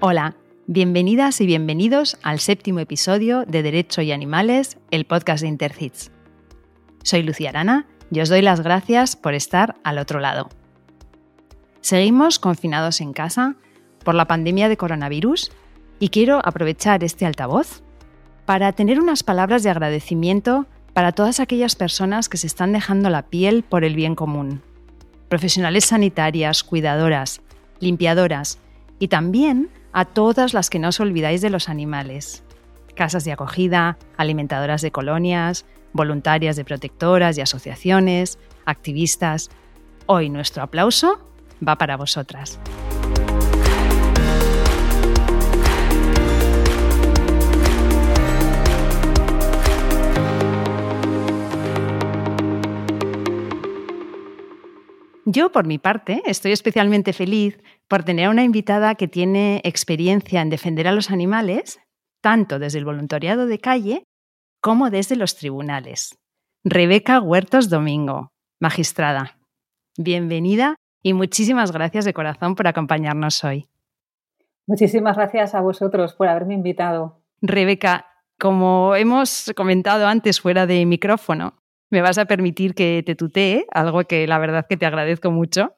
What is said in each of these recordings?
Hola, bienvenidas y bienvenidos al séptimo episodio de Derecho y Animales, el podcast de Intercits. Soy Lucía Arana y os doy las gracias por estar al otro lado. Seguimos confinados en casa por la pandemia de coronavirus y quiero aprovechar este altavoz para tener unas palabras de agradecimiento para todas aquellas personas que se están dejando la piel por el bien común. Profesionales sanitarias, cuidadoras, limpiadoras y también a todas las que no os olvidáis de los animales. Casas de acogida, alimentadoras de colonias, voluntarias de protectoras y asociaciones, activistas. Hoy nuestro aplauso va para vosotras. Yo, por mi parte, estoy especialmente feliz por tener una invitada que tiene experiencia en defender a los animales, tanto desde el voluntariado de calle como desde los tribunales. Rebeca Huertos Domingo, magistrada. Bienvenida y muchísimas gracias de corazón por acompañarnos hoy. Muchísimas gracias a vosotros por haberme invitado. Rebeca, como hemos comentado antes fuera de micrófono, me vas a permitir que te tutee, algo que la verdad que te agradezco mucho.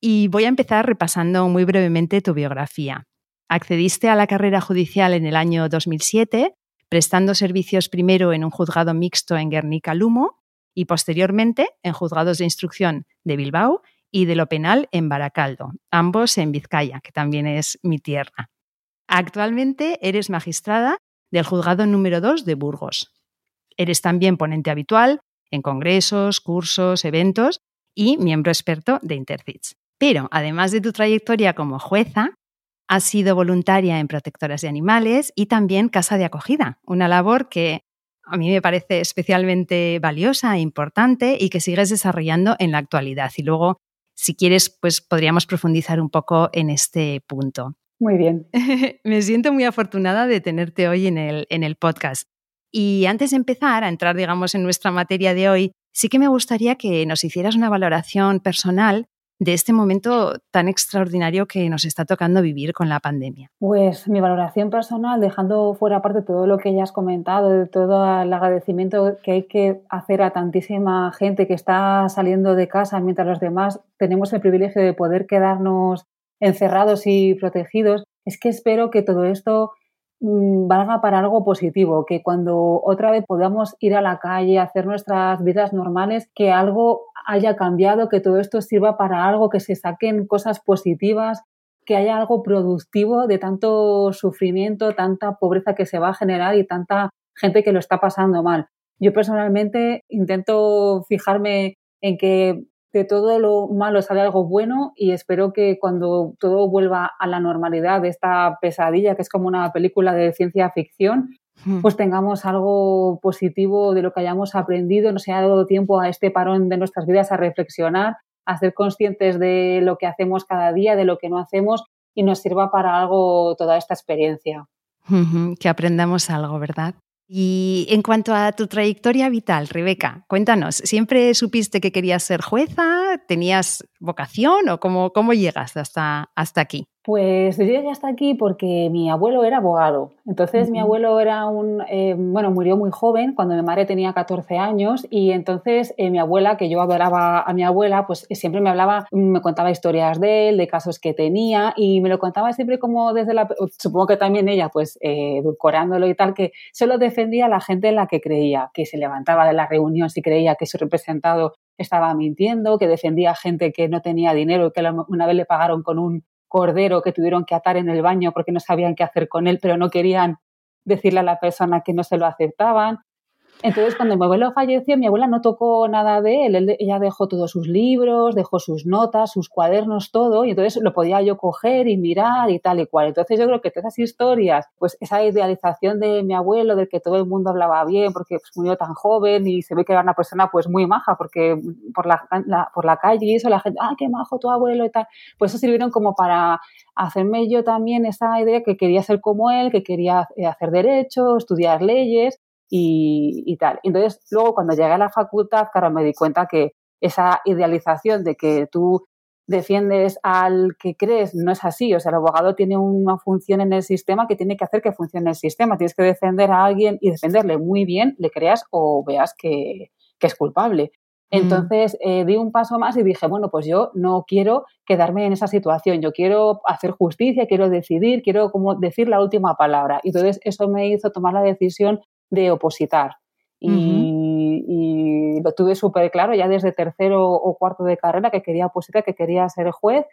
Y voy a empezar repasando muy brevemente tu biografía. Accediste a la carrera judicial en el año 2007, prestando servicios primero en un juzgado mixto en Guernica Lumo y posteriormente en juzgados de instrucción de Bilbao y de lo penal en Baracaldo, ambos en Vizcaya, que también es mi tierra. Actualmente eres magistrada del juzgado número 2 de Burgos. Eres también ponente habitual en congresos, cursos, eventos y miembro experto de Intercits. Pero además de tu trayectoria como jueza, has sido voluntaria en protectoras de animales y también casa de acogida, una labor que a mí me parece especialmente valiosa e importante y que sigues desarrollando en la actualidad. Y luego, si quieres, pues podríamos profundizar un poco en este punto. Muy bien. me siento muy afortunada de tenerte hoy en el, en el podcast. Y antes de empezar a entrar, digamos, en nuestra materia de hoy, sí que me gustaría que nos hicieras una valoración personal de este momento tan extraordinario que nos está tocando vivir con la pandemia? Pues mi valoración personal, dejando fuera aparte todo lo que ya has comentado, de todo el agradecimiento que hay que hacer a tantísima gente que está saliendo de casa mientras los demás tenemos el privilegio de poder quedarnos encerrados y protegidos, es que espero que todo esto Mm, valga para algo positivo, que cuando otra vez podamos ir a la calle, hacer nuestras vidas normales, que algo haya cambiado, que todo esto sirva para algo, que se saquen cosas positivas, que haya algo productivo de tanto sufrimiento, tanta pobreza que se va a generar y tanta gente que lo está pasando mal. Yo personalmente intento fijarme en que de todo lo malo sale algo bueno y espero que cuando todo vuelva a la normalidad de esta pesadilla, que es como una película de ciencia ficción. Pues tengamos algo positivo de lo que hayamos aprendido, nos haya dado tiempo a este parón de nuestras vidas a reflexionar, a ser conscientes de lo que hacemos cada día, de lo que no hacemos y nos sirva para algo toda esta experiencia. Que aprendamos algo, ¿verdad? Y en cuanto a tu trayectoria vital, Rebeca, cuéntanos, ¿siempre supiste que querías ser jueza? ¿Tenías vocación o cómo, cómo llegaste hasta, hasta aquí? Pues yo llegué hasta aquí porque mi abuelo era abogado. Entonces mi abuelo era un, eh, bueno, murió muy joven cuando mi madre tenía 14 años y entonces eh, mi abuela, que yo adoraba a mi abuela, pues siempre me hablaba, me contaba historias de él, de casos que tenía y me lo contaba siempre como desde la, supongo que también ella, pues eh, edulcorándolo y tal, que solo defendía a la gente en la que creía, que se levantaba de la reunión si creía que su representado estaba mintiendo, que defendía a gente que no tenía dinero y que una vez le pagaron con un cordero que tuvieron que atar en el baño porque no sabían qué hacer con él, pero no querían decirle a la persona que no se lo aceptaban. Entonces, cuando mi abuelo falleció, mi abuela no tocó nada de él. Ella dejó todos sus libros, dejó sus notas, sus cuadernos, todo, y entonces lo podía yo coger y mirar y tal y cual. Entonces, yo creo que todas esas historias, pues esa idealización de mi abuelo, del que todo el mundo hablaba bien porque pues, murió tan joven y se ve que era una persona pues muy maja, porque por la, por la calle y eso, la gente, ah, qué majo tu abuelo y tal, pues eso sirvieron como para hacerme yo también esa idea que quería ser como él, que quería hacer derecho, estudiar leyes y, tal. Entonces, luego cuando llegué a la facultad, claro, me di cuenta que esa idealización de que tú defiendes al que crees, no es así. O sea, el abogado tiene una función en el sistema que tiene que hacer que funcione el sistema. Tienes que defender a alguien y defenderle muy bien, le creas o veas que, es culpable. Entonces eh, di un paso más y dije, bueno, pues yo no quiero quedarme en esa situación, yo quiero hacer justicia, quiero decidir, quiero como decir la última palabra. Y entonces eso me hizo tomar la decisión de opositar. y, lo tuve súper claro ya desde tercero o cuarto de carrera que quería opositar, que quería ser juez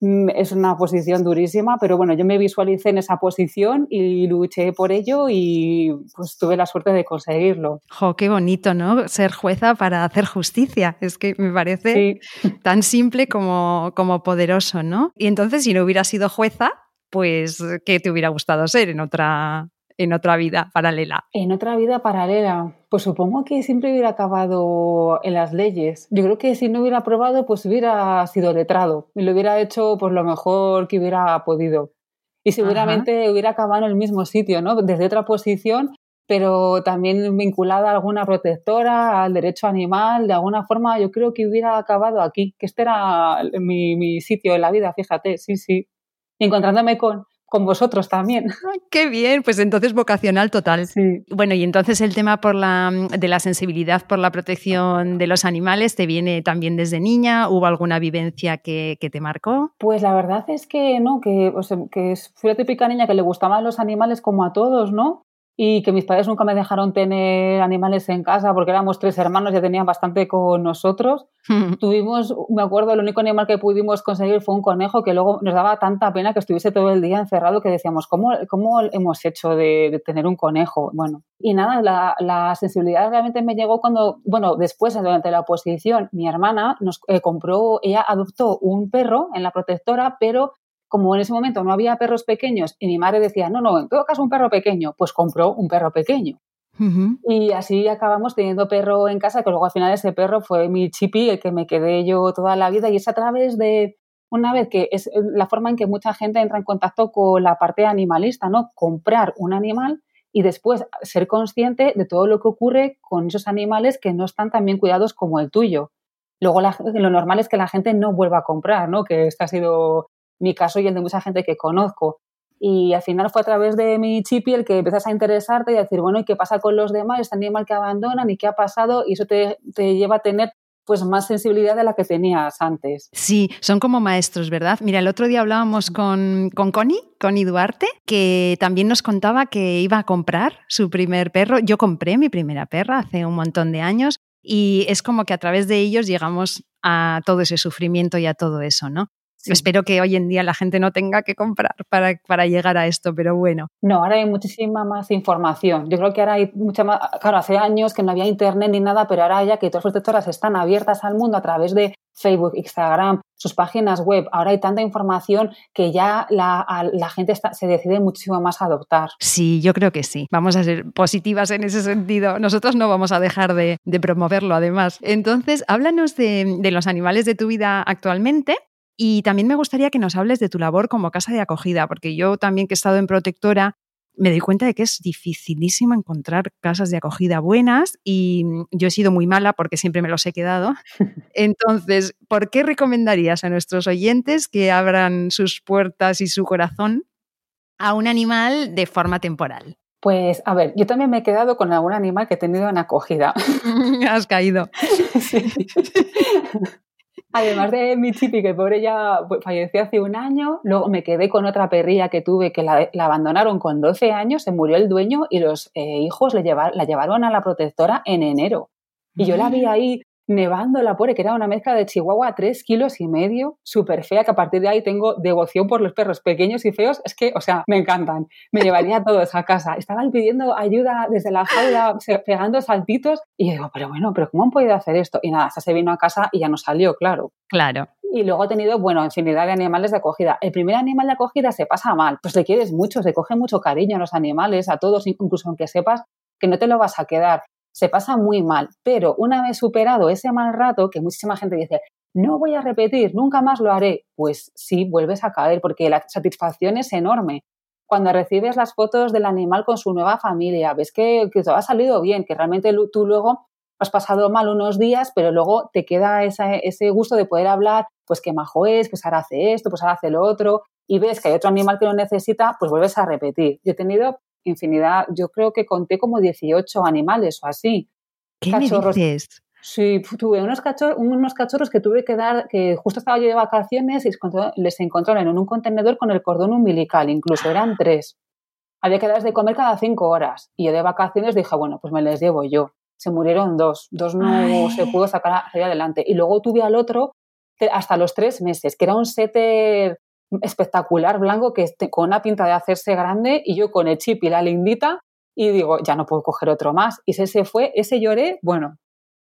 Mm, es una posición durísima, pero bueno, yo me visualicé en esa posición y luché por ello y pues tuve la suerte de conseguirlo. Jo, qué bonito, ¿no? Ser jueza para hacer justicia. Es que me parece tan simple como, como poderoso, ¿no? Y entonces, si no hubiera sido jueza, pues, ¿qué te hubiera gustado ser en otra, en otra vida paralela? En otra vida paralela, pues supongo que siempre hubiera acabado en las leyes. Yo creo que si no hubiera probado, pues hubiera sido letrado y lo hubiera hecho por lo mejor que hubiera podido. Y seguramente hubiera acabado en el mismo sitio, ¿no? Desde otra posición, pero también vinculada a alguna protectora, al derecho animal, de alguna forma yo creo que hubiera acabado aquí, que este era mi, mi sitio en la vida, fíjate, sí, sí. encontrándome con, con vosotros también. qué bien, pues entonces vocacional total. Sí. Bueno, y entonces el tema por la, de la sensibilidad por la protección de los animales te viene también desde niña. ¿Hubo alguna vivencia que, te marcó? Pues la verdad es que no, que, o que fui la típica niña que le gustaban los animales como a todos, ¿no? Y que mis padres nunca me dejaron tener animales en casa porque éramos tres hermanos, ya tenían bastante con nosotros. Tuvimos, me acuerdo, el único animal que pudimos conseguir fue un conejo que luego nos daba tanta pena que estuviese todo el día encerrado que decíamos, ¿cómo, cómo hemos hecho de, tener un conejo? Bueno, y nada, la, la, sensibilidad realmente me llegó cuando, bueno, después, durante la oposición, mi hermana nos eh, compró, ella adoptó un perro en la protectora, pero como en ese momento no había perros pequeños y mi madre decía, no, no, en todo caso un perro pequeño, pues compró un perro pequeño. Y así acabamos teniendo perro en casa, que luego al final ese perro fue mi chipi, el que me quedé yo toda la vida, y es a través de, una vez que es la forma en que mucha gente entra en contacto con la parte animalista, ¿no? Comprar un animal y después ser consciente de todo lo que ocurre con esos animales que no están tan bien cuidados como el tuyo. Luego lo normal es que la gente no vuelva a comprar, ¿no? Que esta ha sido mi caso y el de mucha gente que conozco. Y al final fue a través de mi chipi el que empiezas a interesarte y a decir, bueno, ¿y qué pasa con los demás? ¿Este animal que abandonan? ¿Y qué ha pasado? Y eso te, te lleva a tener pues más sensibilidad de la que tenías antes. Sí, son como maestros, ¿verdad? Mira, el otro día hablábamos con, con Connie, Connie Duarte, que también nos contaba que iba a comprar su primer perro. Yo compré mi primera perra hace un montón de años y es como que a través de ellos llegamos a todo ese sufrimiento y a todo eso, ¿no? Espero que hoy en día la gente no tenga que comprar para, para, llegar a esto, pero bueno. No, ahora hay muchísima más información. Yo creo que ahora hay mucha más. Claro, hace años que no había internet ni nada, pero ahora ya que todas las protectoras están abiertas al mundo a través de Facebook, Instagram, sus páginas web. Ahora hay tanta información que ya la, la gente se decide muchísimo más a adoptar. Sí, yo creo que sí. Vamos a ser positivas en ese sentido. Nosotros no vamos a dejar de, de promoverlo, además. Entonces, háblanos de, de los animales de tu vida actualmente y también me gustaría que nos hables de tu labor como casa de acogida, porque yo también que he estado en protectora, me doy cuenta de que es dificilísimo encontrar casas de acogida buenas y yo he sido muy mala porque siempre me los he quedado. Entonces, ¿por qué recomendarías a nuestros oyentes que abran sus puertas y su corazón a un animal de forma temporal? Pues a ver, yo también me he quedado con algún animal que he tenido en acogida. Has caído. Sí. Además de mi chipi, que pobre ya pues, falleció hace un año, luego me quedé con otra perrilla que tuve que la, abandonaron con 12 años, se murió el dueño y los eh, hijos la llevaron a la protectora en enero. Y yo la vi ahí nevando la pobre, que era una mezcla de chihuahua tres kilos y medio, súper fea, que a partir de ahí tengo devoción por los perros pequeños y feos, es que, o sea, me encantan, me llevaría a todos a casa. Estaban pidiendo ayuda desde la jaula, pegando saltitos, y digo, pero bueno, pero ¿cómo han podido hacer esto? Y nada, hasta se vino a casa y ya no salió, claro. Claro. Y luego he tenido, bueno, infinidad de animales de acogida. El primer animal de acogida se pasa mal, pues le quieres mucho, se coge mucho cariño a los animales, a todos, incluso aunque sepas que no te lo vas a quedar se pasa muy mal. Pero una vez superado ese mal rato, que muchísima gente dice, no voy a repetir, nunca más lo haré, pues sí, vuelves a caer porque la satisfacción es enorme. Cuando recibes las fotos del animal con su nueva familia, ves que, que todo ha salido bien, que realmente tú luego has pasado mal unos días, pero luego te queda ese gusto de poder hablar pues qué majo es, pues ahora hace esto, pues ahora hace lo otro, y ves que hay otro animal que lo necesita, pues vuelves a repetir. Yo he tenido infinidad, yo creo que conté como 18 animales o así. ¿Qué cachorros. me dices? Sí, tuve unos cachorros, unos cachorros que tuve que dar, que justo estaba yo de vacaciones y les encontraron en un contenedor con el cordón umbilical, incluso eran tres. Había que darles de comer cada cinco horas. Y yo de vacaciones dije, bueno, pues me les llevo yo. Se murieron dos, dos no se pudo sacar adelante. Y luego tuve al otro hasta los tres meses, que era un setter espectacular, blanco, que con una pinta de hacerse grande y yo con el chip y la lindita y digo, ya no puedo coger otro más. Y ese fue, ese lloré, bueno.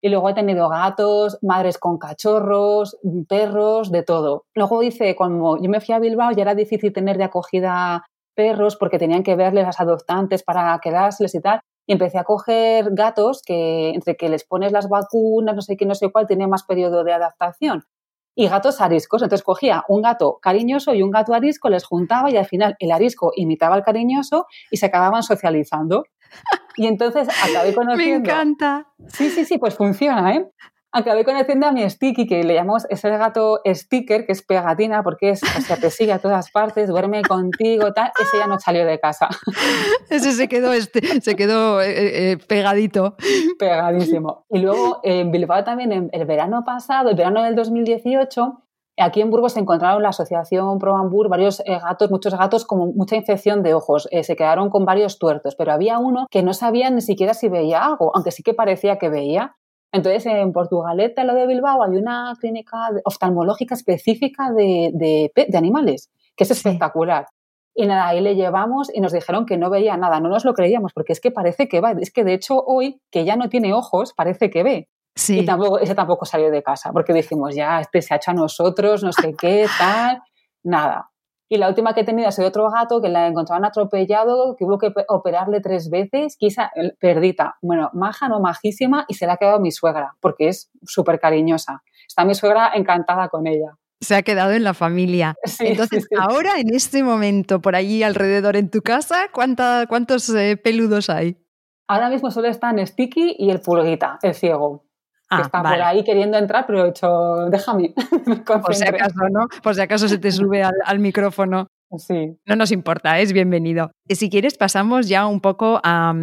Y luego he tenido gatos, madres con cachorros, perros, de todo. Luego hice, como yo me fui a Bilbao, ya era difícil tener de acogida perros porque tenían que verles las adoptantes para quedárseles y tal. Y empecé a coger gatos que entre que les pones las vacunas, no sé qué, no sé cuál, tiene más periodo de adaptación y gatos ariscos. Entonces cogía un gato cariñoso y un gato arisco, les juntaba y al final el arisco imitaba al cariñoso y se acababan socializando. Y entonces acabé conociendo. Me encanta. Sí, sí, sí, pues funciona, ¿eh? Acabé conociendo a mi Sticky, que le llamamos, es el gato sticker, que es pegatina, porque es, o sea, te sigue a todas partes, duerme contigo, tal. Ese ya no salió de casa. Ese se quedó, este, se quedó eh, eh, eh, pegadito. Pegadísimo. Y luego en Bilbao también, en el verano pasado, el verano del 2018, Aquí en Burgos se encontraron la asociación Pro varios gatos, muchos gatos con mucha infección de ojos. se quedaron con varios tuertos, pero había uno que no sabía ni siquiera si veía algo, aunque sí que parecía que veía. Entonces, en Portugalete, lo de Bilbao, hay una clínica oftalmológica específica de, de, animales, que es espectacular. Y nada, ahí le llevamos y nos dijeron que no veía nada. No nos lo creíamos, porque es que parece que va. Es que de hecho, hoy, que ya no tiene ojos, parece que ve. Sí. Y tampoco, ese tampoco salió de casa, porque dijimos, ya, este se ha hecho a nosotros, no sé qué, tal. Nada. Y la última que he tenido ha sido otro gato que la encontraron atropellado, que hubo que operarle tres veces, quizá perdita. Bueno, maja, no majísima, y se la ha quedado mi suegra, porque es súper cariñosa. Está mi suegra encantada con ella. Se ha quedado en la familia. Entonces, ahora, en este momento, por allí alrededor en tu casa, ¿cuántos eh, peludos hay? Ahora mismo solo están Sticky y el pulguita, el ciego. Ah, está por ahí queriendo entrar, pero he hecho, déjame. por si acaso, ¿no? Por si acaso se te sube al, micrófono. Sí. No nos importa, es bienvenido. Si quieres, pasamos ya un poco a,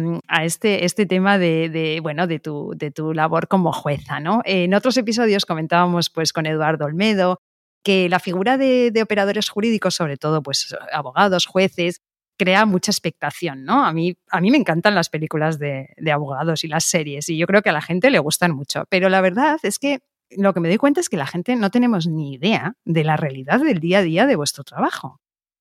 este, este tema de, bueno, de, tu, de tu labor como jueza. ¿no? En otros episodios comentábamos pues, con Eduardo Olmedo que la figura de, de operadores jurídicos, sobre todo pues, abogados, jueces, crea mucha expectación, ¿no? A mí, a mí me encantan las películas de, abogados y las series y yo creo que a la gente le gustan mucho, pero la verdad es que lo que me doy cuenta es que la gente no tenemos ni idea de la realidad del día a día de vuestro trabajo.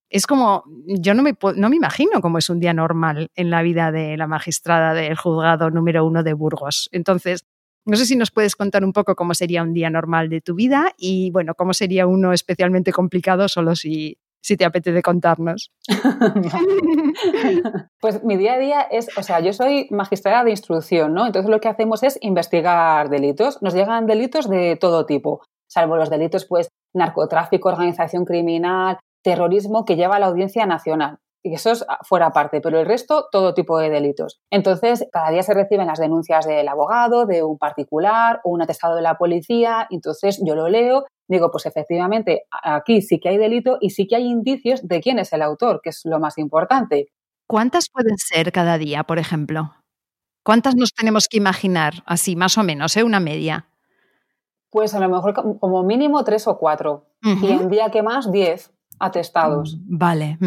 Es como, yo no me, no me imagino cómo es un día normal en la vida de la magistrada del juzgado número uno de Burgos. Entonces, no sé si nos puedes contar un poco cómo sería un día normal de tu vida y, bueno, cómo sería uno especialmente complicado solo si, si te apetece contarnos. pues mi día a día es, o sea, yo soy magistrada de instrucción, ¿no? Entonces lo que hacemos es investigar delitos. Nos llegan delitos de todo tipo, salvo los delitos, pues, narcotráfico, organización criminal, terrorismo, que lleva a la audiencia nacional. Y eso es fuera parte, pero el resto, todo tipo de delitos. Entonces, cada día se reciben las denuncias del abogado, de un particular o un atestado de la policía. Entonces, yo lo leo digo, pues efectivamente, aquí sí que hay delito y sí que hay indicios de quién es el autor, que es lo más importante. ¿Cuántas pueden ser cada día, por ejemplo? ¿Cuántas nos tenemos que imaginar, así más o menos, ¿eh? una media? Pues a lo mejor como mínimo tres o cuatro. Y en día que más, diez atestados. Mm, vale.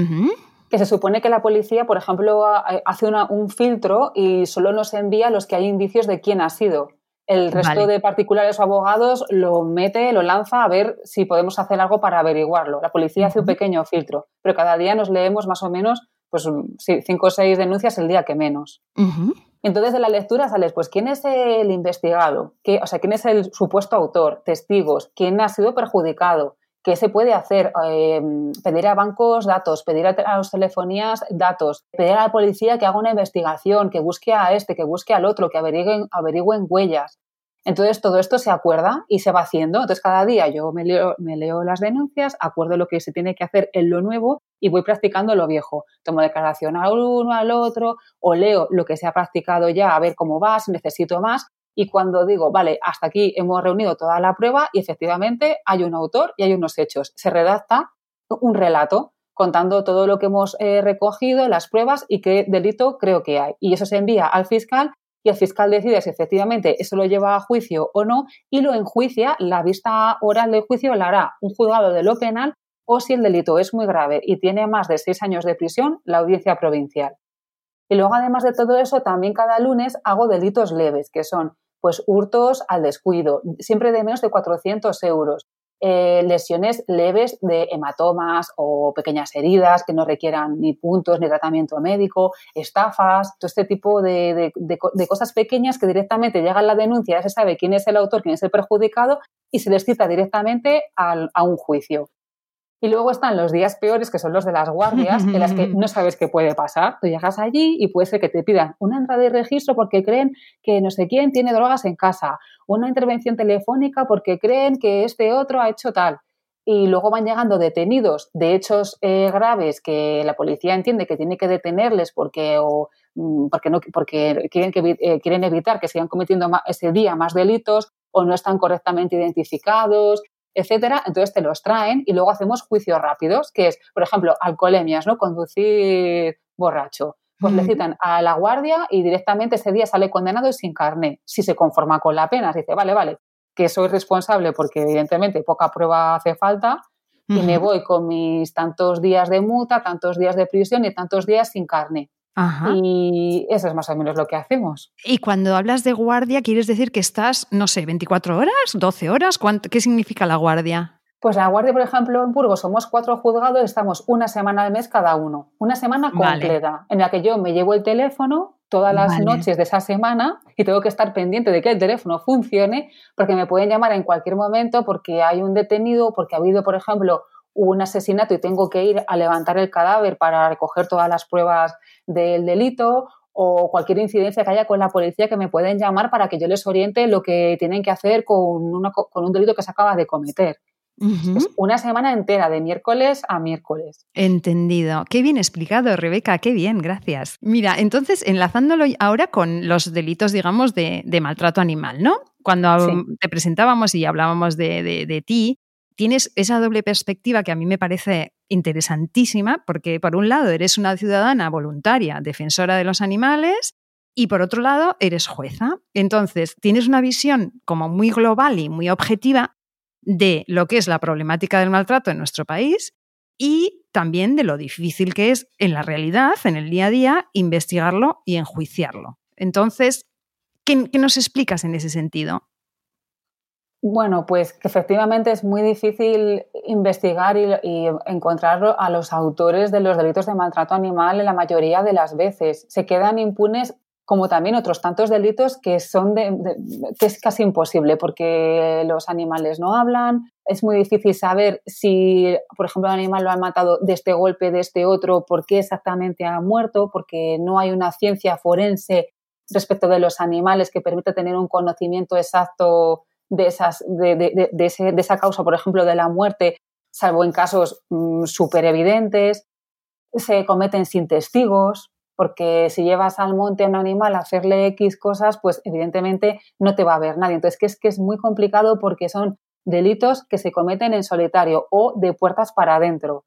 Que se supone que la policía, por ejemplo, hace un filtro y solo nos envía los que hay indicios de quién ha sido. El resto de particulares o abogados lo mete, lo lanza a ver si podemos hacer algo para averiguarlo. La policía hace un pequeño filtro, pero cada día nos leemos más o menos pues cinco o seis denuncias el día que menos. Entonces de la lectura sales, pues quién es el investigado, ¿Qué, o sea, quién es el supuesto autor, testigos, quién ha sido perjudicado, qué se puede hacer, em, pedir a bancos datos, pedir a, las telefonías datos, pedir a la policía que haga una investigación, que busque a este, que busque al otro, que averigüen, huellas. Entonces todo esto se acuerda y se va haciendo. Entonces cada día yo me leo, me leo las denuncias, acuerdo lo que se tiene que hacer en lo nuevo y voy practicando lo viejo. Tomo declaración al uno, al otro o leo lo que se ha practicado ya a ver cómo va, si necesito más y cuando digo, vale, hasta aquí hemos reunido toda la prueba y efectivamente hay un autor y hay unos hechos, se redacta un relato contando todo lo que hemos eh, recogido, las pruebas y qué delito creo que hay. Y eso se envía al fiscal y el fiscal decide si efectivamente eso lo lleva a juicio o no y lo enjuicia, la vista oral del juicio la hará un juzgado de lo penal o si el delito es muy grave y tiene más de seis años de prisión, la audiencia provincial. Y luego, además de todo eso, también cada lunes hago delitos leves, que son pues hurtos al descuido, siempre de menos de 400 euros, eh, lesiones leves de hematomas o pequeñas heridas que no requieran ni puntos ni tratamiento médico, estafas, todo este tipo de, cosas pequeñas que directamente llegan la denuncia, ya se sabe quién es el autor, quién es el perjudicado y se les cita directamente a un juicio. Y luego están los días peores, que son los de las guardias, en las que no sabes qué puede pasar. Tú llegas allí y puede ser que te pidan una entrada de registro porque creen que no sé quién tiene drogas en casa, una intervención telefónica porque creen que este otro ha hecho tal. Y luego van llegando detenidos de hechos eh, graves que la policía entiende que tiene que detenerles porque, o, mm, porque, no, porque quieren, que, eh, quieren evitar que sigan cometiendo ese día más delitos o no están correctamente identificados etcétera, entonces te los traen y luego hacemos juicios rápidos, que es, por ejemplo, alcoholemias, ¿no? Conducir borracho. Pues le citan a la guardia y directamente ese día sale condenado y sin carné. Si se conforma con la pena, dice, vale, vale, que soy responsable porque evidentemente poca prueba hace falta y me voy con mis tantos días de multa, tantos días de prisión y tantos días sin carné. Y eso es más o menos lo que hacemos. Y cuando hablas de guardia, ¿quieres decir que estás, no sé, 24 horas, 12 horas? ¿Qué significa la guardia? Pues la guardia, por ejemplo, en Burgos somos cuatro juzgados, estamos una semana al mes cada uno. Una semana completa, en la que yo me llevo el teléfono todas las noches de esa semana y tengo que estar pendiente de que el teléfono funcione, porque me pueden llamar en cualquier momento, porque hay un detenido, porque ha habido, por ejemplo, un asesinato y tengo que ir a levantar el cadáver para recoger todas las pruebas del delito o cualquier incidencia que haya con la policía que me pueden llamar para que yo les oriente lo que tienen que hacer con, con un delito que se acaba de cometer. Es una semana entera, de miércoles a miércoles. Entendido. Qué bien explicado, Rebeca, qué bien, gracias. Mira, entonces, enlazándolo ahora con los delitos, digamos, de, maltrato animal, ¿no? Cuando te presentábamos y hablábamos de, de ti, tienes esa doble perspectiva que a mí me parece interesantísima, porque por un lado eres una ciudadana voluntaria, defensora de los animales, y por otro lado eres jueza. Entonces, tienes una visión como muy global y muy objetiva de lo que es la problemática del maltrato en nuestro país y también de lo difícil que es en la realidad, en el día a día, investigarlo y enjuiciarlo. Entonces, ¿qué, qué nos explicas en ese sentido? Bueno, pues que efectivamente es muy difícil investigar y, encontrar a los autores de los delitos de maltrato animal en la mayoría de las veces. Se quedan impunes como también otros tantos delitos que son que es casi imposible porque los animales no hablan, es muy difícil saber si, por ejemplo, el animal lo han matado de este golpe, de este otro, por qué exactamente ha muerto, porque no hay una ciencia forense respecto de los animales que permita tener un conocimiento exacto de, esas, de, esa causa, por ejemplo, de la muerte, salvo en casos mm, súper evidentes, se cometen sin testigos, porque si llevas al monte a un animal a hacerle X cosas, pues evidentemente no te va a ver nadie. Entonces, que es que es muy complicado porque son delitos que se cometen en solitario o de puertas para adentro.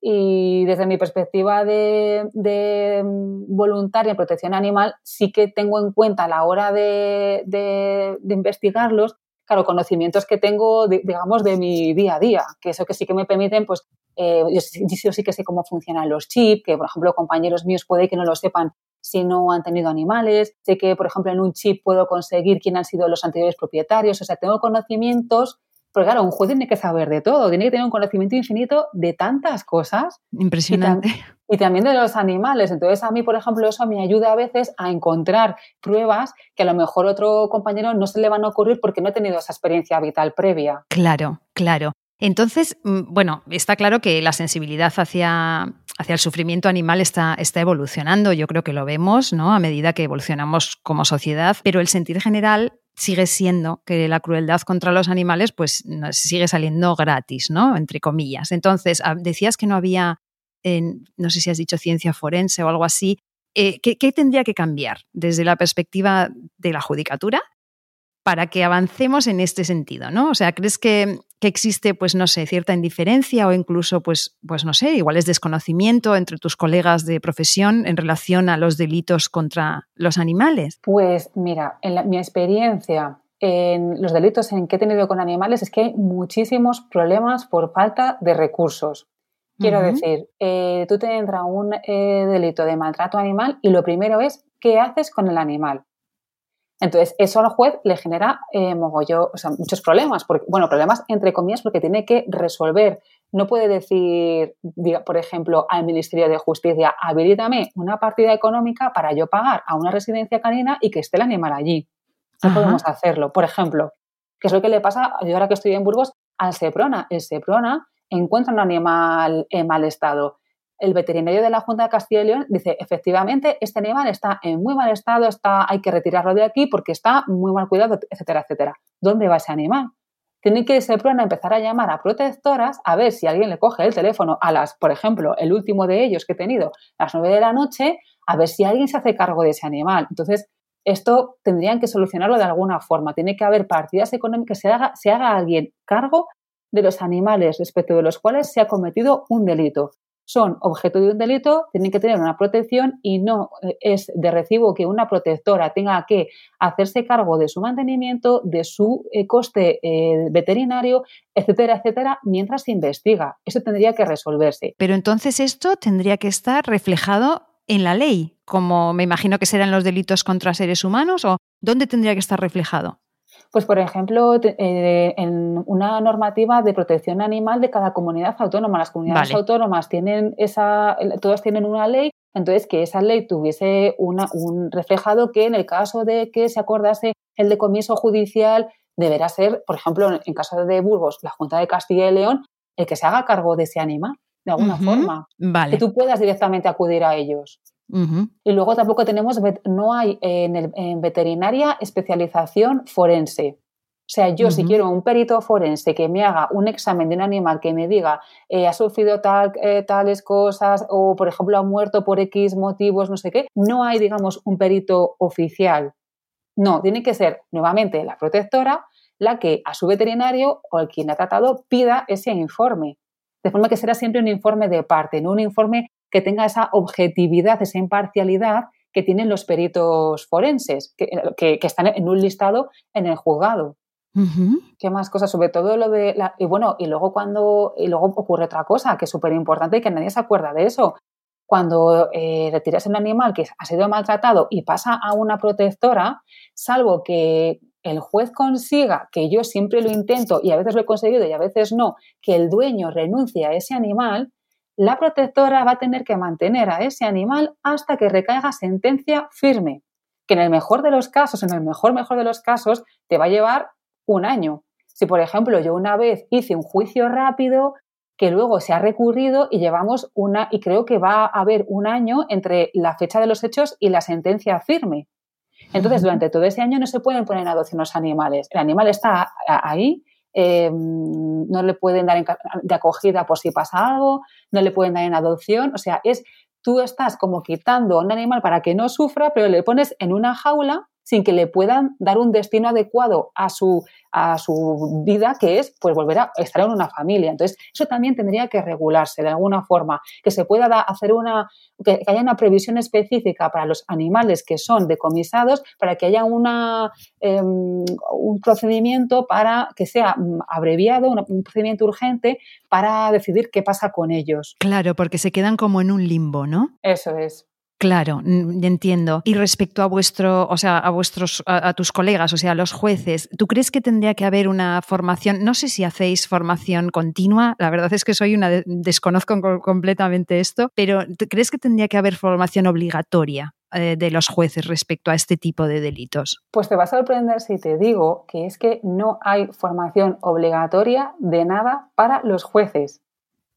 Y desde mi perspectiva de, de, mm, voluntaria en protección animal, sí que tengo en cuenta a la hora de, de, investigarlos, claro, conocimientos que tengo, digamos, de mi día a día, que eso que sí que me permiten, pues, eh, yo, yo, sí que sé cómo funcionan los chips, que por ejemplo compañeros míos puede que no lo sepan si no han tenido animales. Sé que, por ejemplo, en un chip puedo conseguir quién han sido los anteriores propietarios. O sea, tengo conocimientos, pero claro, un juez tiene que saber de todo, tiene que tener un conocimiento infinito de tantas cosas. Impresionante. Y, también de los animales. Entonces, a mí, por ejemplo, eso me ayuda a veces a encontrar pruebas que a lo mejor otro compañero no se le van a ocurrir porque no ha tenido esa experiencia vital previa. Claro, claro. Entonces, mm, bueno, está claro que la sensibilidad hacia, hacia el sufrimiento animal está, está, evolucionando, yo creo que lo vemos, ¿no? A medida que evolucionamos como sociedad, pero el sentir general sigue siendo que la crueldad contra los animales pues sigue saliendo gratis, ¿no? Entre comillas. Entonces, ah, decías que no había, no sé si has dicho ciencia forense o algo así. Eh, ¿qué, ¿Qué tendría que cambiar desde la perspectiva de la judicatura para que avancemos en este sentido, ¿no? O sea, ¿crees que, existe, pues no sé, cierta indiferencia o incluso, pues, pues no sé, igual es desconocimiento entre tus colegas de profesión en relación a los delitos contra los animales? Pues mira, en mi experiencia en los delitos en que he tenido con animales es que hay muchísimos problemas por falta de recursos. Quiero decir, eh, tú te entra un eh, delito de maltrato animal y lo primero es qué haces con el animal. Entonces, eso al juez le genera eh, muchos problemas, porque, bueno, problemas entre comillas porque tiene que resolver. No puede decir, por ejemplo, al Ministerio de Justicia, habilítame una partida económica para yo pagar a una residencia canina y que esté el animal allí. No podemos hacerlo. Por ejemplo, que es lo que le pasa, yo ahora que estoy en Burgos, al Seprona. El Seprona encuentra un animal en mal estado el veterinario de la Junta de Castilla y León dice, efectivamente, este animal está en muy mal estado, está, hay que retirarlo de aquí porque está muy mal cuidado, etcétera, etcétera. ¿Dónde va ese animal? Tiene que irse a empezar a llamar a protectoras a ver si alguien le coge el teléfono a las, por ejemplo, el último de ellos que he tenido, las nueve de la noche, a ver si alguien se hace cargo de ese animal. Entonces, esto tendrían que solucionarlo de alguna forma. Tiene que haber partidas económicas, se haga, se haga alguien cargo de los animales respecto de los cuales se ha cometido un delito son objeto de un delito, tienen que tener una protección y no eh, es de recibo que una protectora tenga que hacerse cargo de su mantenimiento, de su eh, coste eh, veterinario, etcétera, etcétera, mientras se investiga. Eso tendría que resolverse. Pero entonces esto tendría que estar reflejado en la ley, como me imagino que serán los delitos contra seres humanos, o ¿dónde tendría que estar reflejado? Pues, por ejemplo, eh, en una normativa de protección animal de cada comunidad autónoma. Las comunidades autónomas tienen esa, todas tienen una ley, entonces que esa ley tuviese una, un reflejado que en el caso de que se acordase el decomiso judicial, deberá ser, por ejemplo, en caso de Burgos, la Junta de Castilla y León, el que se haga cargo de ese animal, de alguna forma. Que tú puedas directamente acudir a ellos. Y luego tampoco tenemos, no hay en, veterinaria especialización forense. O sea, yo si quiero un perito forense que me haga un examen de un animal que me diga eh, ha sufrido tal, eh, tales cosas o, por ejemplo, ha muerto por X motivos, no sé qué, no hay, digamos, un perito oficial. No, tiene que ser nuevamente la protectora la que a su veterinario o el quien ha tratado pida ese informe. De forma que será siempre un informe de parte, no un informe que tenga esa objetividad, esa imparcialidad que tienen los peritos forenses, que, están en un listado en el juzgado. ¿Qué más cosas? Sobre todo lo de la, y bueno, y luego cuando y luego ocurre otra cosa que es súper importante y que nadie se acuerda de eso. Cuando eh, retiras un animal que ha sido maltratado y pasa a una protectora, salvo que el juez consiga, que yo siempre lo intento y a veces lo he conseguido y a veces no, que el dueño renuncie a ese animal, la protectora va a tener que mantener a ese animal hasta que recaiga sentencia firme, que en el mejor de los casos, en el mejor mejor de los casos, te va a llevar un año. Si, por ejemplo, yo una vez hice un juicio rápido que luego se ha recurrido y llevamos una, y creo que va a haber un año entre la fecha de los hechos y la sentencia firme. Entonces, durante todo ese año no se pueden poner en adopción los animales. El animal está ahí eh, no le pueden dar de acogida por si pasa algo, no le pueden dar en adopción, o sea, es tú estás como quitando a un animal para que no sufra, pero le pones en una jaula sin que le puedan dar un destino adecuado a su, a su vida, que es pues volver a estar en una familia. Entonces, eso también tendría que regularse de alguna forma, que se pueda hacer una, que, haya una previsión específica para los animales que son decomisados, para que haya una, em, un procedimiento para que sea mm, abreviado, un procedimiento urgente para decidir qué pasa con ellos. Claro, porque se quedan como en un limbo, ¿no? Eso es. Claro, entiendo. Y respecto a vuestro, o sea, a vuestros, a, tus colegas, o sea, a los jueces, ¿tú crees que tendría que haber una formación? No sé si hacéis formación continua. La verdad es que soy una desconozco completamente esto, pero ¿crees que tendría que haber formación obligatoria eh, de los jueces respecto a este tipo de delitos? Pues te va a sorprender si te digo que es que no hay formación obligatoria de nada para los jueces.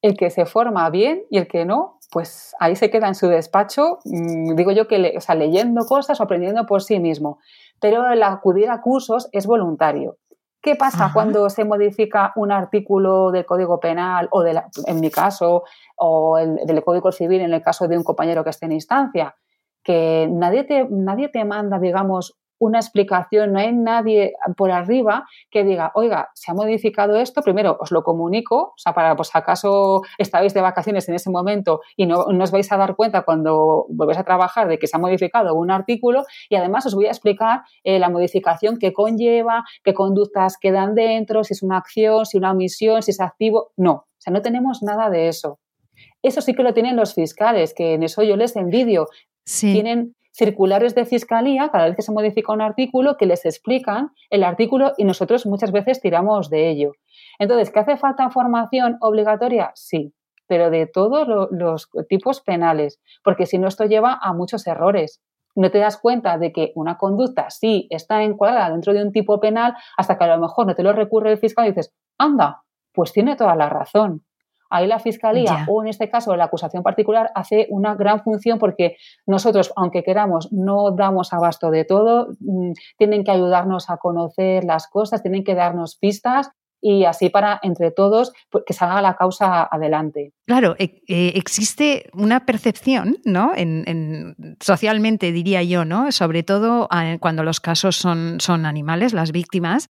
El que se forma bien y el que no, pues ahí se queda en su despacho, mm, digo yo que o sea, leyendo cosas o aprendiendo por sí mismo. Pero el acudir a cursos es voluntario. ¿Qué pasa cuando se modifica un artículo del Código Penal o, de en mi caso, o el, del Código Civil en el caso de un compañero que esté en instancia? Que nadie te, nadie te manda, digamos, una explicación, no hay nadie por arriba que diga, oiga, se ha modificado esto, primero os lo comunico, o sea, para pues acaso estáis de vacaciones en ese momento y no, os vais a dar cuenta cuando volvéis a trabajar de que se ha modificado un artículo y además os voy a explicar eh, la modificación que conlleva, qué conductas quedan dentro, si es una acción, si una omisión, si es activo. No, o sea, no tenemos nada de eso. Eso sí que lo tienen los fiscales, que en eso yo les envidio. Tienen circulares de fiscalía cada vez que se modifica un artículo que les explican el artículo y nosotros muchas veces tiramos de ello. Entonces, ¿qué hace falta formación obligatoria? Sí, pero de todos los tipos penales, porque si no esto lleva a muchos errores. No te das cuenta de que una conducta sí está encuadrada dentro de un tipo penal hasta que a lo mejor no te lo recurre el fiscal y dices, anda, pues tiene toda la razón. Ahí la fiscalía o en este caso la acusación particular hace una gran función porque nosotros, aunque queramos, no damos abasto de todo, mm, tienen que ayudarnos a conocer las cosas, tienen que darnos pistas y así para entre todos pues, que salga la causa adelante. Claro, e, eh, existe una percepción, ¿no? En, socialmente diría yo, ¿no? Sobre todo ah, cuando los casos son, son animales, las víctimas,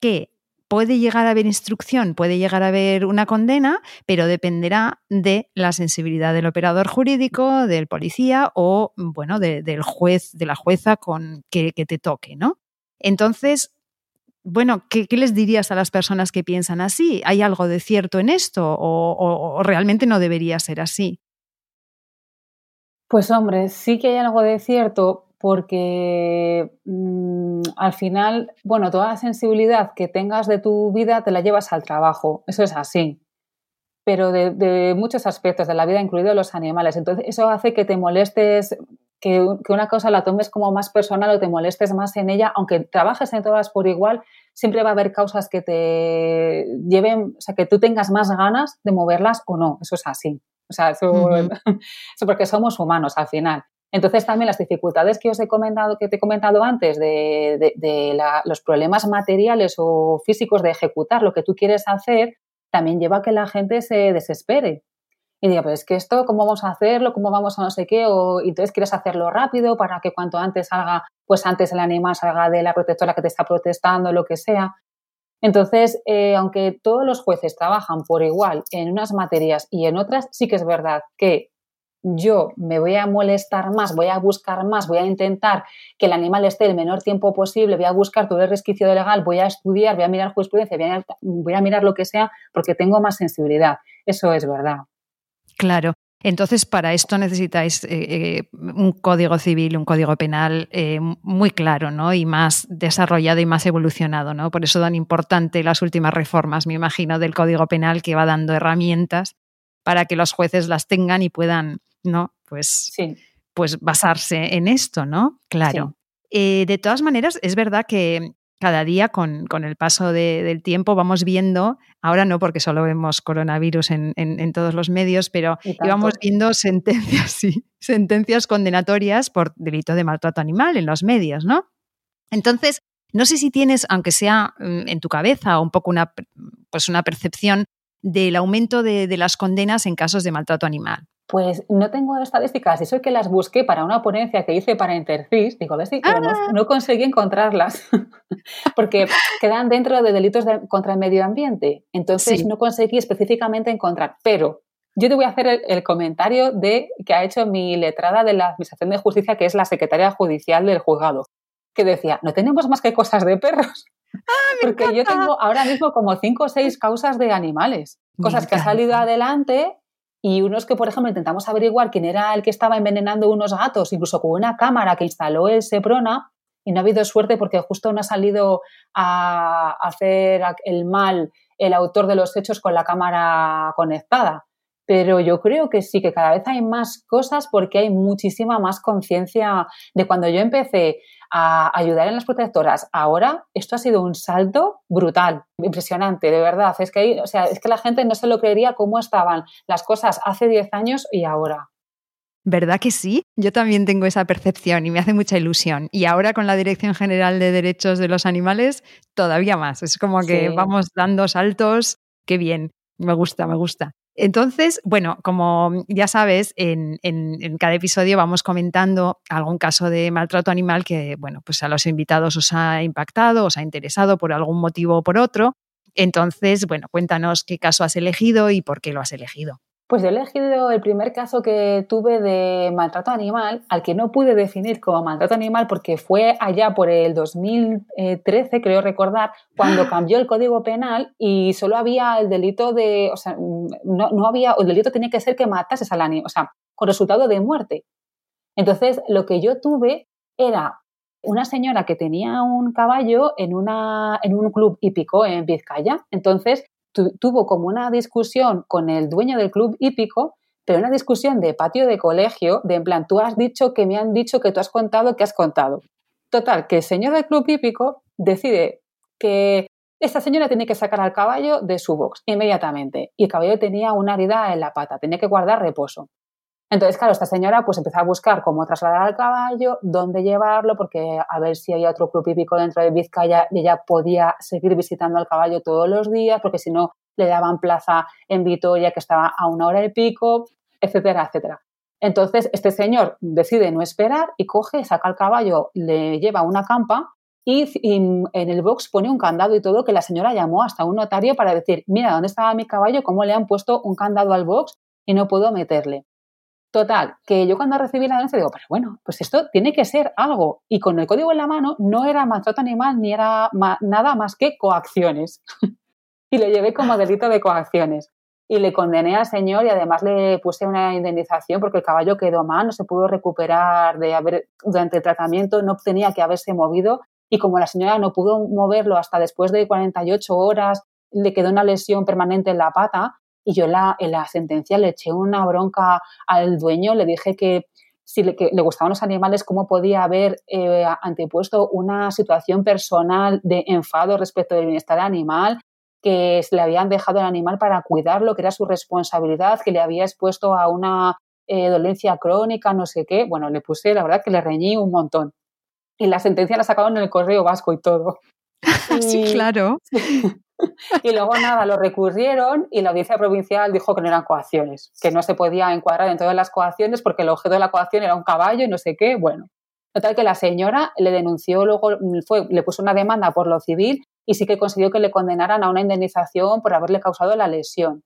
que puede llegar a haber instrucción, puede llegar a haber una condena, pero dependerá de la sensibilidad del operador jurídico, del policía o, bueno, del juez, de la jueza con que, te toque, ¿no? Entonces, bueno, ¿qué, les dirías a las personas que piensan así? ¿Hay algo de cierto en esto o realmente no debería ser así? Pues hombre, sí que hay algo de cierto, porque mm, al final, bueno, toda la sensibilidad que tengas de tu vida te la llevas al trabajo, eso es así, pero de, muchos aspectos de la vida, incluidos los animales. Entonces, eso hace que te molestes, que, una cosa la tomes como más personal o te molestes más en ella, aunque trabajes en todas por igual, siempre va a haber causas que te lleven, o sea, que tú tengas más ganas de moverlas o no, eso es así. O sea, eso, eso porque somos humanos al final. Entonces también las dificultades que os he comentado, que te he comentado antes de, los problemas materiales o físicos de ejecutar lo que tú quieres hacer, también lleva a que la gente se desespere. Y diga, pues es que esto, ¿cómo vamos a hacerlo? ¿Cómo vamos a no sé qué? O entonces quieres hacerlo rápido para que cuanto antes salga, pues antes el animal salga de la protectora que te está protestando, lo que sea. Entonces, eh, aunque todos los jueces trabajan por igual en unas materias y en otras, sí que es verdad que yo me voy a molestar más, voy a buscar más, voy a intentar que el animal esté el menor tiempo posible, voy a buscar todo el resquicio legal, voy a estudiar, voy a mirar jurisprudencia, voy a, mirar lo que sea, porque tengo más sensibilidad. Eso es verdad. Claro. Entonces, para esto necesitáis eh, eh, un código civil, un código penal eh, muy claro, ¿no? Y más desarrollado y más evolucionado, ¿no? Por eso dan importante las últimas reformas, me imagino, del código penal que va dando herramientas para que los jueces las tengan y puedan ¿no? Pues, pues basarse en esto, ¿no? Claro. Eh, de todas maneras, es verdad que cada día con, el paso del tiempo vamos viendo, ahora no porque solo vemos coronavirus en, todos los medios, pero íbamos viendo sentencias, sí, sentencias condenatorias por delito de maltrato animal en los medios, ¿no? Entonces, no sé si tienes, aunque sea mm, en tu cabeza, un poco una, pues una percepción del aumento de, de las condenas en casos de maltrato animal. Pues no tengo estadísticas, eso es que las busqué para una ponencia que hice para Intercis, digo, a ver si ah. no, conseguí encontrarlas, porque quedan dentro de delitos contra el medio ambiente, entonces no conseguí específicamente encontrar, pero yo te voy a hacer el, comentario de que ha hecho mi letrada de la Administración de Justicia, que es la secretaria judicial del juzgado, que decía, no tenemos más que cosas de perros. Ah, porque yo tengo ahora mismo como cinco o seis causas de animales, cosas que han salido adelante y unos que, por ejemplo, intentamos averiguar quién era el que estaba envenenando unos gatos, incluso con una cámara que instaló el Seprona, y no ha habido suerte porque justo no ha salido a hacer el mal el autor de los hechos con la cámara conectada. Pero yo creo que sí, que cada vez hay más cosas porque hay muchísima más conciencia de cuando yo empecé a ayudar en las protectoras. Ahora esto ha sido un salto brutal, impresionante, de verdad. Es que, o sea, es que la gente no se lo creería cómo estaban las cosas hace 10 años y ahora. ¿Verdad que sí? Yo también tengo esa percepción y me hace mucha ilusión. Y ahora con la Dirección General de Derechos de los Animales, todavía más. Es como que vamos dando saltos. Qué bien. Me gusta, me gusta. Entonces, bueno, como ya sabes, en, cada episodio vamos comentando algún caso de maltrato animal que, bueno, pues a los invitados os ha impactado, os ha interesado por algún motivo o por otro. Entonces, bueno, cuéntanos qué caso has elegido y por qué lo has elegido. Pues he elegido el primer caso que tuve de maltrato animal, al que no pude definir como maltrato animal porque fue allá por el 2013, creo recordar, cuando cambió el Código Penal y solo había el delito de, o sea, no, no había, el delito tenía que ser que matases al animal, o sea, con resultado de muerte. Entonces, lo que yo tuve era una señora que tenía un caballo en, una, en un club hípico en Vizcaya. Entonces, tuvo como una discusión con el dueño del club hípico, pero una discusión de patio de colegio, de en plan, tú has dicho que me han dicho que tú has contado que has contado. Total, que el señor del club hípico decide que esta señora tiene que sacar al caballo de su box inmediatamente. Y el caballo tenía una herida en la pata, tenía que guardar reposo. Entonces, claro, esta señora pues empezó a buscar cómo trasladar al caballo, dónde llevarlo, porque a ver si había otro club hípico dentro de Vizcaya y ella podía seguir visitando al caballo todos los días, porque si no le daban plaza en Vitoria que estaba a una hora de pico, etcétera, etcétera. Entonces, este señor decide no esperar y coge, saca al caballo, le lleva una campa y, y, en el box pone un candado y todo que la señora llamó hasta un notario para decir, mira, ¿dónde estaba mi caballo? ¿Cómo le han puesto un candado al box y no puedo meterle? Total, que yo cuando recibí la denuncia digo, pero bueno, pues esto tiene que ser algo. Y con el código en la mano no era maltrato animal ni era nada más que coacciones. y lo llevé como delito de coacciones. Y le condené al señor y además le puse una indemnización porque el caballo quedó mal, no se pudo recuperar de haber, durante el tratamiento, no tenía que haberse movido. Y como la señora no pudo moverlo hasta después de 48 horas, le quedó una lesión permanente en la pata, y yo la, en la sentencia le eché una bronca al dueño, le dije que si le, que le gustaban los animales, cómo podía haber eh, antepuesto una situación personal de enfado respecto del bienestar animal, que le habían dejado el animal para cuidarlo, que era su responsabilidad, que le había expuesto a una eh, dolencia crónica, no sé qué. Bueno, le puse, la verdad que le reñí un montón. Y la sentencia la sacaron en el correo vasco y todo. sí, claro. y luego nada, lo recurrieron y la audiencia provincial dijo que no eran coacciones, que no se podía encuadrar en todas las coacciones porque el objeto de la coacción era un caballo y no sé qué. Bueno, total que la señora le denunció, luego fue, le puso una demanda por lo civil y sí que consiguió que le condenaran a una indemnización por haberle causado la lesión.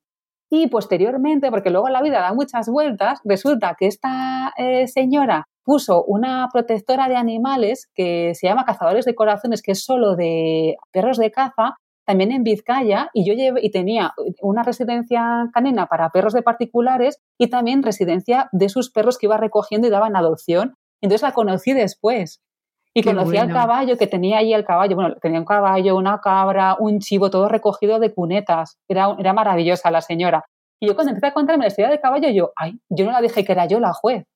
Y posteriormente, porque luego la vida da muchas vueltas, resulta que esta eh, señora puso una protectora de animales que se llama Cazadores de Corazones, que es solo de perros de caza, también en Vizcaya y yo llevé, y tenía una residencia canina para perros de particulares y también residencia de sus perros que iba recogiendo y daban adopción. Entonces la conocí después. Y conocí al caballo, que tenía ahí el caballo, bueno, tenía un caballo, una cabra, un chivo, todo recogido de cunetas. Era, era maravillosa la señora. Y yo cuando empecé a contarme la historia del caballo, yo, ay, yo no la dije que era yo la juez.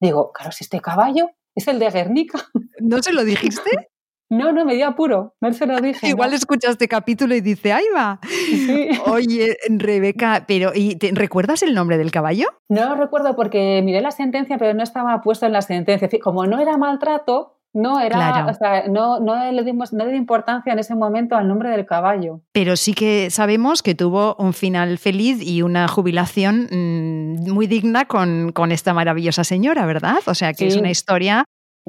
Digo, claro, si este caballo es el de Guernica. ¿No se lo dijiste? No, no, me dio apuro, no se lo dije. Igual escucha este capítulo y dice, ahí va. Oye, Rebeca, pero ¿y recuerdas el nombre del caballo? No lo recuerdo porque miré la sentencia, pero no estaba puesto en la sentencia. Como no era maltrato, no era, o sea, no, no, le dimos, no le di importancia en ese momento al nombre del caballo. Pero sí que sabemos que tuvo un final feliz y una jubilación mm, muy digna con, con, esta maravillosa señora, ¿verdad? O sea que es una historia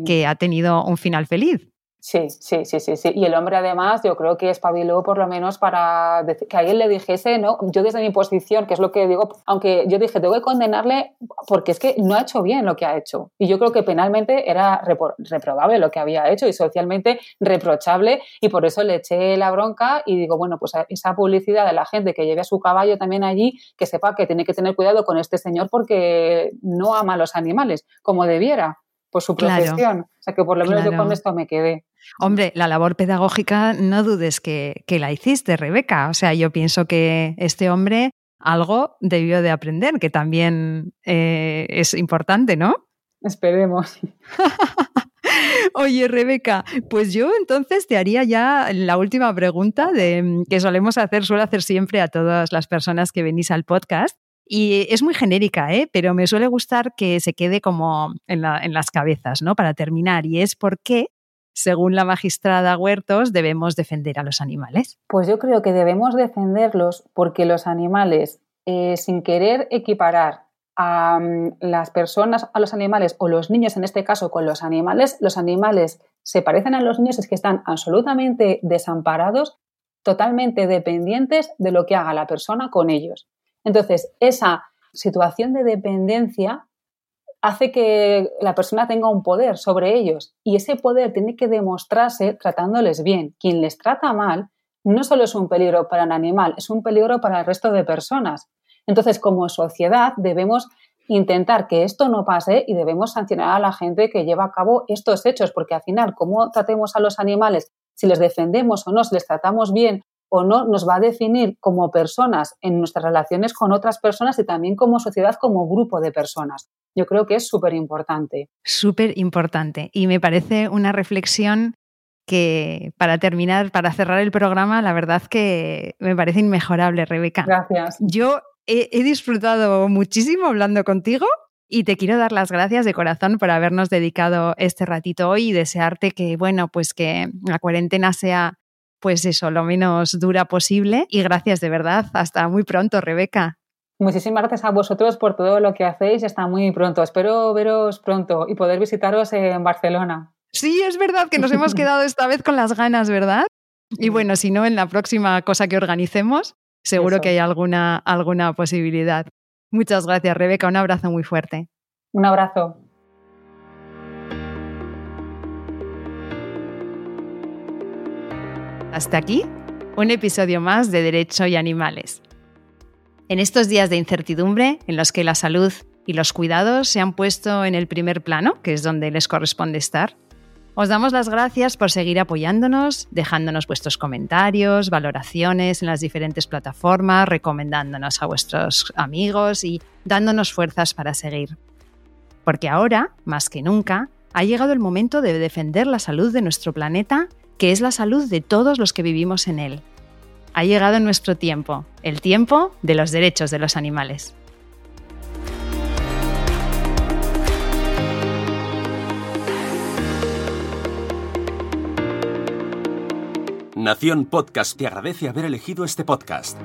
que ha tenido un final feliz. Sí, sí, sí, sí, sí. Y el hombre además yo creo que espabiló por lo menos para que alguien le dijese, ¿no? Yo desde mi posición, que es lo que digo, aunque yo dije, tengo que condenarle porque es que no ha hecho bien lo que ha hecho. Y yo creo que penalmente era reprobable lo que había hecho y socialmente reprochable y por eso le eché la bronca y digo, bueno, pues esa publicidad de la gente que lleve a su caballo también allí, que sepa que tiene que tener cuidado con este señor porque no ama a los animales como debiera por su profesión. o sea que por lo menos yo con esto me quedé. Hombre, la labor pedagógica no dudes que, la hiciste, Rebeca. O sea, yo pienso que este hombre algo debió de aprender, que también eh, es importante, ¿no? Esperemos. Oye, Rebeca, pues yo entonces te haría ya la última pregunta de, que solemos hacer, suelo hacer siempre a todas las personas que venís al podcast. Y es muy genérica, ¿eh? pero me suele gustar que se quede como en, en las cabezas, ¿no? Para terminar. Y es por qué según la magistrada Huertos, debemos defender a los animales? Pues yo creo que debemos defenderlos porque los animales, eh, sin querer equiparar a mm, las personas a los animales o los niños en este caso con los animales, los animales se parecen a los niños es que están absolutamente desamparados, totalmente dependientes de lo que haga la persona con ellos. Entonces, esa situación de dependencia hace que la persona tenga un poder sobre ellos y ese poder tiene que demostrarse tratándoles bien. Quien les trata mal no solo es un peligro para el animal, es un peligro para el resto de personas. Entonces, como sociedad, debemos intentar que esto no pase y debemos sancionar a la gente que lleva a cabo estos hechos, porque al final, cómo tratemos a los animales, si les defendemos o no, si les tratamos bien o no, nos va a definir como personas en nuestras relaciones con otras personas y también como sociedad, como grupo de personas. Yo creo que es súper importante. Súper importante. Y me parece una reflexión que para terminar, para cerrar el programa, la verdad que me parece inmejorable, Rebeca. Gracias. Yo he, disfrutado muchísimo hablando contigo y te quiero dar las gracias de corazón por habernos dedicado este ratito hoy y desearte que, bueno, pues que la cuarentena sea, pues eso, lo menos dura posible. Y gracias de verdad. Hasta muy pronto, Rebeca. Muchísimas gracias a vosotros por todo lo que hacéis. Hasta muy pronto. Espero veros pronto y poder visitaros en Barcelona. Sí, es verdad que nos hemos quedado esta vez con las ganas, ¿verdad? Y bueno, si no, en la próxima cosa que organicemos, seguro que hay alguna, alguna posibilidad. Muchas gracias, Rebeca. Un abrazo muy fuerte. Un abrazo. Hasta aquí, un episodio más de Derecho y Animales. En estos días de incertidumbre, en los que la salud y los cuidados se han puesto en el primer plano, que es donde les corresponde estar, os damos las gracias por seguir apoyándonos, dejándonos vuestros comentarios, valoraciones en las diferentes plataformas, recomendándonos a vuestros amigos y dándonos fuerzas para seguir. Porque ahora, más que nunca, ha llegado el momento de defender la salud de nuestro planeta, que es la salud de todos los que vivimos en él. Ha llegado nuestro tiempo, el tiempo de los derechos de los animales. Nación Podcast te agradece haber elegido este podcast.